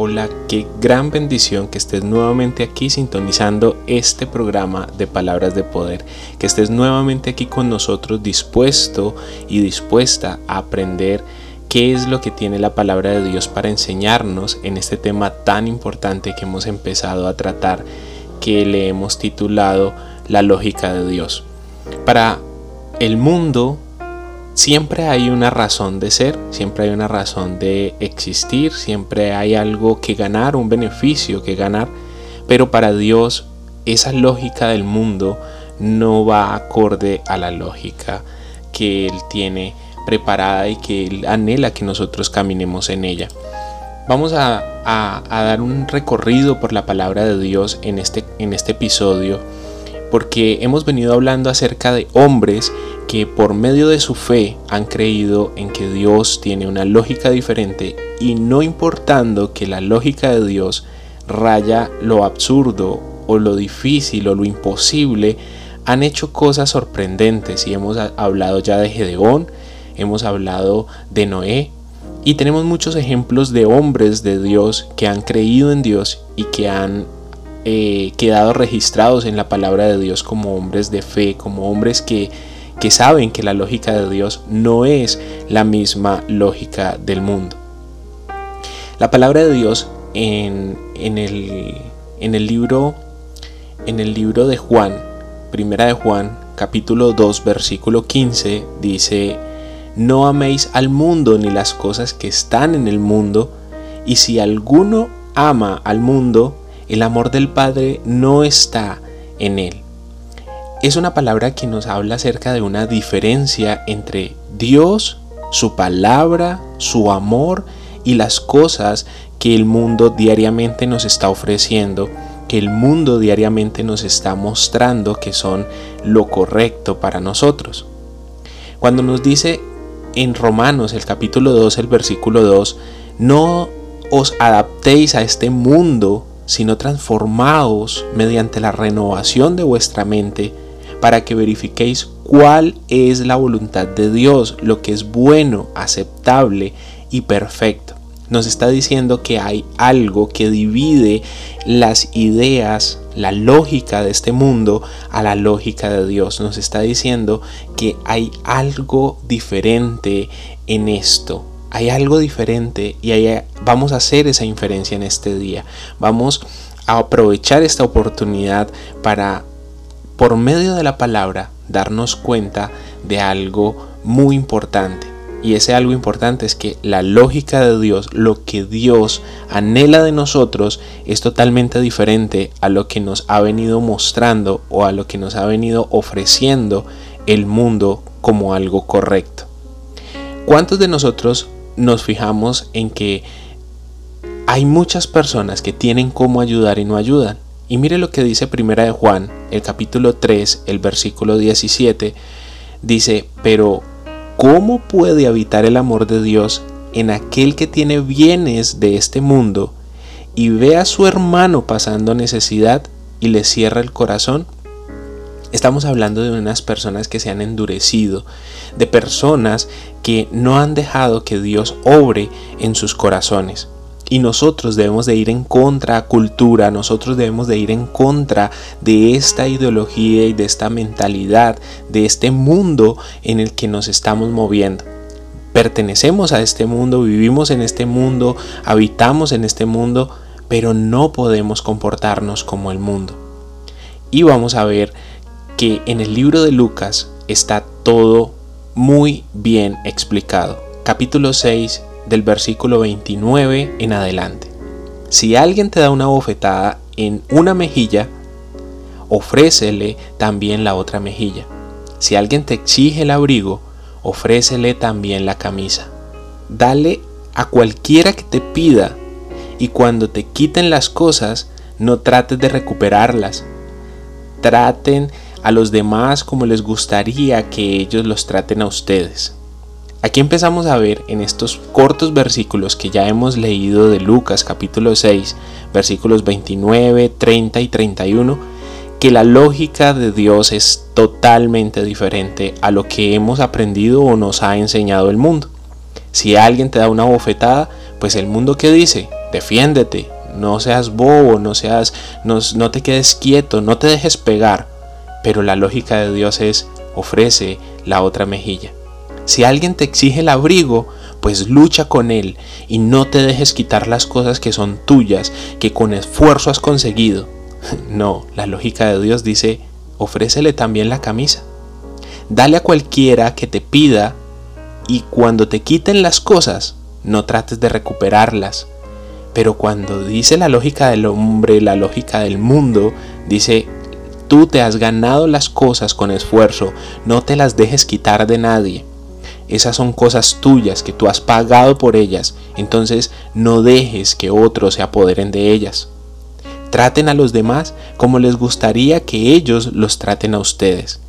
Hola, qué gran bendición que estés nuevamente aquí sintonizando este programa de Palabras de Poder, que estés nuevamente aquí con nosotros dispuesto y dispuesta a aprender qué es lo que tiene la palabra de Dios para enseñarnos en este tema tan importante que hemos empezado a tratar, que le hemos titulado La lógica de Dios. Para el mundo siempre hay una razón de ser, siempre hay una razón de existir, siempre hay algo que ganar, un beneficio que ganar, pero para Dios esa lógica del mundo no va acorde a la lógica que Él tiene preparada y que Él anhela que nosotros caminemos en ella. Vamos a, dar un recorrido por la palabra de Dios en este, en este episodio porque hemos venido hablando acerca de hombres que por medio de su fe han creído en que Dios tiene una lógica diferente y no importando que la lógica de Dios raya lo absurdo o lo difícil o lo imposible, han hecho cosas sorprendentes y hemos hablado ya de Gedeón, hemos hablado de Noé y tenemos muchos ejemplos de hombres de Dios que han creído en Dios y que han eh, quedado registrados en la palabra de Dios como hombres de fe, como hombres que, que saben que la lógica de Dios no es la misma lógica del mundo. La palabra de Dios en, en, el, en, el, libro en el libro de Juan, primera de Juan, capítulo 2, versículo 15, dice, no améis al mundo ni las cosas que están en el mundo, y si alguno ama al mundo, el amor del Padre no está en él. Es una palabra que nos habla acerca de una diferencia entre Dios, su palabra, su amor y las cosas que el mundo diariamente nos está ofreciendo, que el mundo diariamente nos está mostrando que son lo correcto para nosotros. Cuando nos dice en Romanos el capítulo 2, el versículo 2, no os adaptéis a este mundo, sino transformaos mediante la renovación de vuestra mente para que verifiquéis cuál es la voluntad de Dios, lo que es bueno, aceptable y perfecto. Nos está diciendo que hay algo que divide las ideas, la lógica de este mundo a la lógica de Dios. Nos está diciendo que hay algo diferente en esto hay algo diferente y vamos a hacer esa inferencia en este día. Vamos a aprovechar esta oportunidad para, por medio de la palabra, darnos cuenta de algo muy importante. Y ese algo importante es que la lógica de Dios, lo que Dios anhela de nosotros, es totalmente diferente a lo que nos ha venido mostrando o a lo que nos ha venido ofreciendo el mundo como algo correcto. ¿Cuántos de nosotros nos fijamos en que hay muchas personas que tienen cómo ayudar y no ayudan. Y mire lo que dice Primera de Juan, el capítulo 3, el versículo 17, dice, pero ¿cómo puede habitar el amor de Dios en aquel que tiene bienes de este mundo y ve a su hermano pasando necesidad y le cierra el corazón? Estamos hablando de unas personas que se han endurecido, de personas que no han dejado que Dios obre en sus corazones. Y nosotros debemos de ir en contra cultura, nosotros debemos de ir en contra de esta ideología y de esta mentalidad, de este mundo en el que nos estamos moviendo. Pertenecemos a este mundo, vivimos en este mundo, habitamos en este mundo, pero no podemos comportarnos como el mundo. Y vamos a ver que en el libro de Lucas está todo muy bien explicado. Capítulo 6 del versículo 29 en adelante. Si alguien te da una bofetada en una mejilla, ofrécele también la otra mejilla. Si alguien te exige el abrigo, ofrécele también la camisa. Dale a cualquiera que te pida y cuando te quiten las cosas, no trates de recuperarlas. Traten a los demás como les gustaría que ellos los traten a ustedes. Aquí empezamos a ver en estos cortos versículos que ya hemos leído de Lucas capítulo 6, versículos 29, 30 y 31, que la lógica de Dios es totalmente diferente a lo que hemos aprendido o nos ha enseñado el mundo. Si alguien te da una bofetada, pues el mundo que dice, defiéndete, no seas bobo, no seas no, no te quedes quieto, no te dejes pegar. Pero la lógica de Dios es ofrece la otra mejilla. Si alguien te exige el abrigo, pues lucha con él y no te dejes quitar las cosas que son tuyas, que con esfuerzo has conseguido. No, la lógica de Dios dice, ofrécele también la camisa. Dale a cualquiera que te pida y cuando te quiten las cosas, no trates de recuperarlas. Pero cuando dice la lógica del hombre, la lógica del mundo, dice, tú te has ganado las cosas con esfuerzo, no te las dejes quitar de nadie. Esas son cosas tuyas que tú has pagado por ellas, entonces no dejes que otros se apoderen de ellas. Traten a los demás como les gustaría que ellos los traten a ustedes.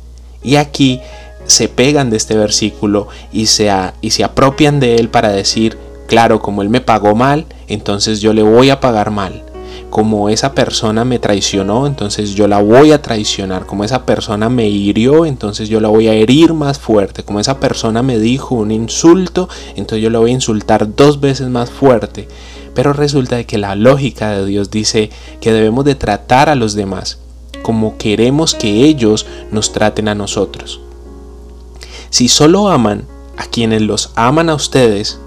Y aquí se pegan de este versículo y se, y se apropian de él para decir, claro, como él me pagó mal, entonces yo le voy a pagar mal. Como esa persona me traicionó, entonces yo la voy a traicionar. Como esa persona me hirió, entonces yo la voy a herir más fuerte. Como esa persona me dijo un insulto, entonces yo la voy a insultar dos veces más fuerte. Pero resulta de que la lógica de Dios dice que debemos de tratar a los demás como queremos que ellos nos traten a nosotros. Si solo aman a quienes los aman a ustedes,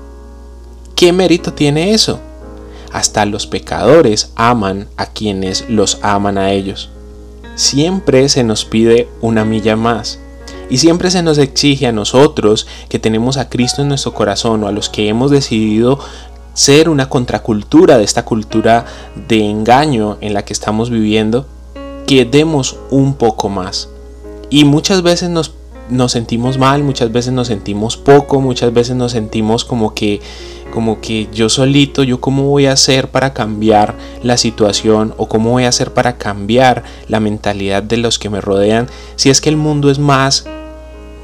¿qué mérito tiene eso? Hasta los pecadores aman a quienes los aman a ellos. Siempre se nos pide una milla más. Y siempre se nos exige a nosotros que tenemos a Cristo en nuestro corazón o a los que hemos decidido ser una contracultura de esta cultura de engaño en la que estamos viviendo, que demos un poco más. Y muchas veces nos, nos sentimos mal, muchas veces nos sentimos poco, muchas veces nos sentimos como que como que yo solito, yo cómo voy a hacer para cambiar la situación o cómo voy a hacer para cambiar la mentalidad de los que me rodean si es que el mundo es más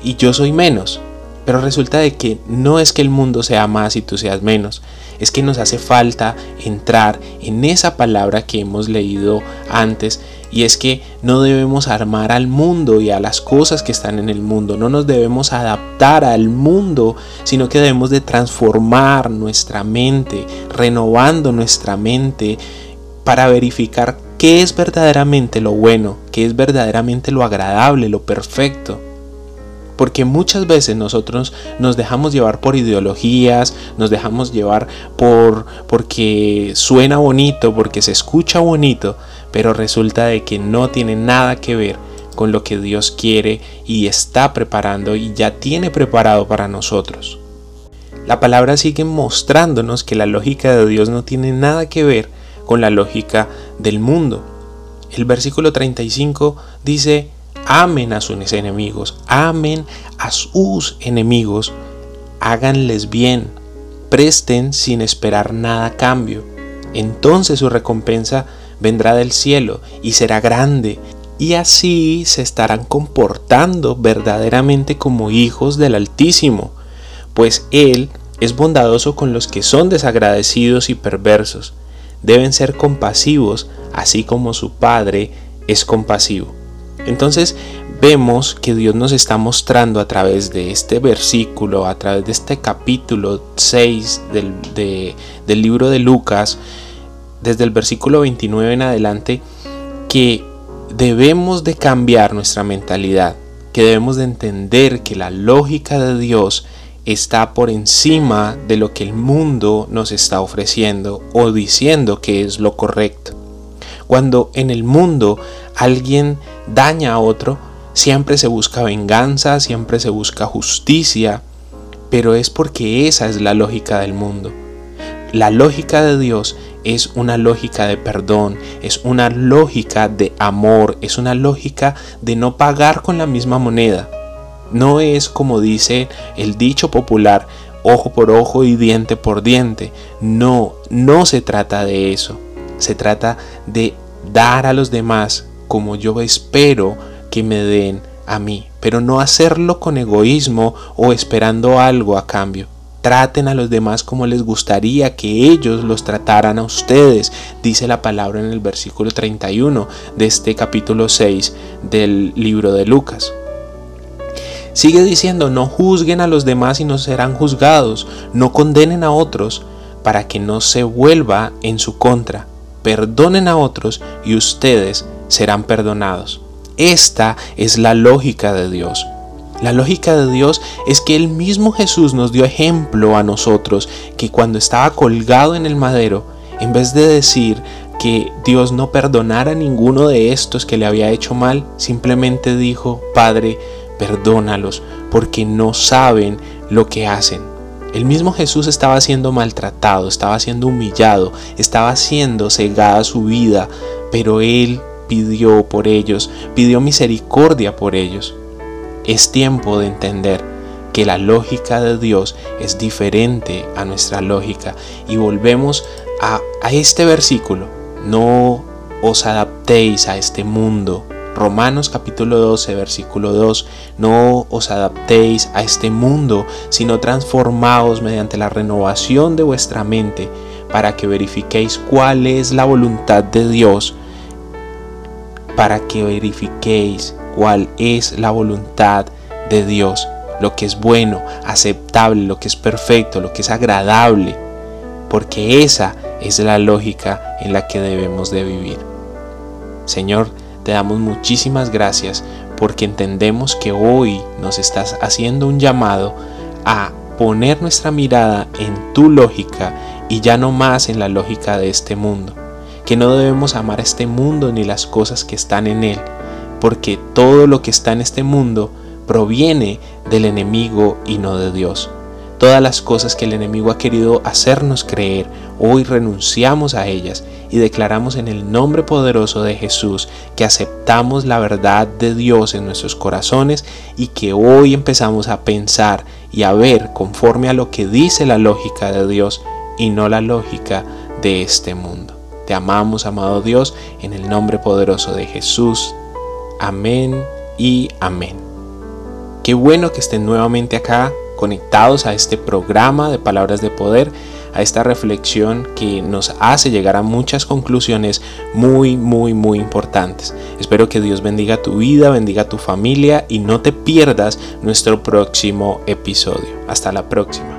y yo soy menos. Pero resulta de que no es que el mundo sea más y tú seas menos, es que nos hace falta entrar en esa palabra que hemos leído antes y es que no debemos armar al mundo y a las cosas que están en el mundo, no nos debemos adaptar al mundo, sino que debemos de transformar nuestra mente, renovando nuestra mente para verificar qué es verdaderamente lo bueno, qué es verdaderamente lo agradable, lo perfecto. Porque muchas veces nosotros nos dejamos llevar por ideologías, nos dejamos llevar por porque suena bonito, porque se escucha bonito, pero resulta de que no tiene nada que ver con lo que Dios quiere y está preparando y ya tiene preparado para nosotros. La palabra sigue mostrándonos que la lógica de Dios no tiene nada que ver con la lógica del mundo. El versículo 35 dice, amen a sus enemigos, amen a sus enemigos, háganles bien, presten sin esperar nada a cambio. Entonces su recompensa vendrá del cielo y será grande, y así se estarán comportando verdaderamente como hijos del Altísimo, pues Él es bondadoso con los que son desagradecidos y perversos. Deben ser compasivos, así como su Padre es compasivo. Entonces vemos que Dios nos está mostrando a través de este versículo, a través de este capítulo 6 del, del libro de Lucas, desde el versículo 29 en adelante, que debemos de cambiar nuestra mentalidad, que debemos de entender que la lógica de Dios está por encima de lo que el mundo nos está ofreciendo o diciendo que es lo correcto. Cuando en el mundo alguien daña a otro, siempre se busca venganza, siempre se busca justicia, pero es porque esa es la lógica del mundo. La lógica de Dios es una lógica de perdón, es una lógica de amor, es una lógica de no pagar con la misma moneda. No es como dice el dicho popular, ojo por ojo y diente por diente. No, no se trata de eso. Se trata de dar a los demás como yo espero que me den a mí, pero no hacerlo con egoísmo o esperando algo a cambio. Traten a los demás como les gustaría que ellos los trataran a ustedes, dice la palabra en el versículo 31 de este capítulo 6 del libro de Lucas. Sigue diciendo, no juzguen a los demás y no serán juzgados, no condenen a otros para que no se vuelva en su contra, perdonen a otros y ustedes serán perdonados. Esta es la lógica de Dios. La lógica de Dios es que el mismo Jesús nos dio ejemplo a nosotros que cuando estaba colgado en el madero, en vez de decir que Dios no perdonara a ninguno de estos que le había hecho mal, simplemente dijo, Padre, perdónalos, porque no saben lo que hacen. El mismo Jesús estaba siendo maltratado, estaba siendo humillado, estaba siendo cegada su vida, pero Él pidió por ellos, pidió misericordia por ellos. Es tiempo de entender que la lógica de Dios es diferente a nuestra lógica y volvemos a, este versículo. No os adaptéis a este mundo. Romanos capítulo 12, versículo 2, no os adaptéis a este mundo, sino transformaos mediante la renovación de vuestra mente, para que verifiquéis cuál es la voluntad de Dios, para que verifiquéis cuál es la voluntad de Dios, lo que es bueno, aceptable, lo que es perfecto, lo que es agradable, porque esa es la lógica en la que debemos de vivir. Señor, te damos muchísimas gracias porque entendemos que hoy nos estás haciendo un llamado a poner nuestra mirada en tu lógica y ya no más en la lógica de este mundo. Que no debemos amar a este mundo ni las cosas que están en él, porque todo lo que está en este mundo proviene del enemigo y no de Dios. Todas las cosas que el enemigo ha querido hacernos creer, hoy renunciamos a ellas y declaramos en el nombre poderoso de Jesús que aceptamos la verdad de Dios en nuestros corazones y que hoy empezamos a pensar y a ver conforme a lo que dice la lógica de Dios y no la lógica de este mundo. Te amamos, amado Dios, en el nombre poderoso de Jesús. Amén y amén. Qué bueno que estén nuevamente acá conectados a este programa de palabras de poder, a esta reflexión que nos hace llegar a muchas conclusiones muy, muy, muy importantes. Espero que Dios bendiga tu vida, bendiga tu familia y no te pierdas nuestro próximo episodio. Hasta la próxima.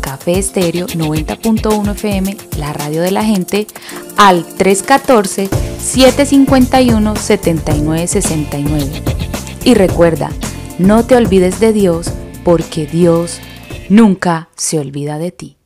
Café Estéreo 90.1 FM, la radio de la gente, al 314-751-7969. Y recuerda, no te olvides de Dios porque Dios nunca se olvida de ti.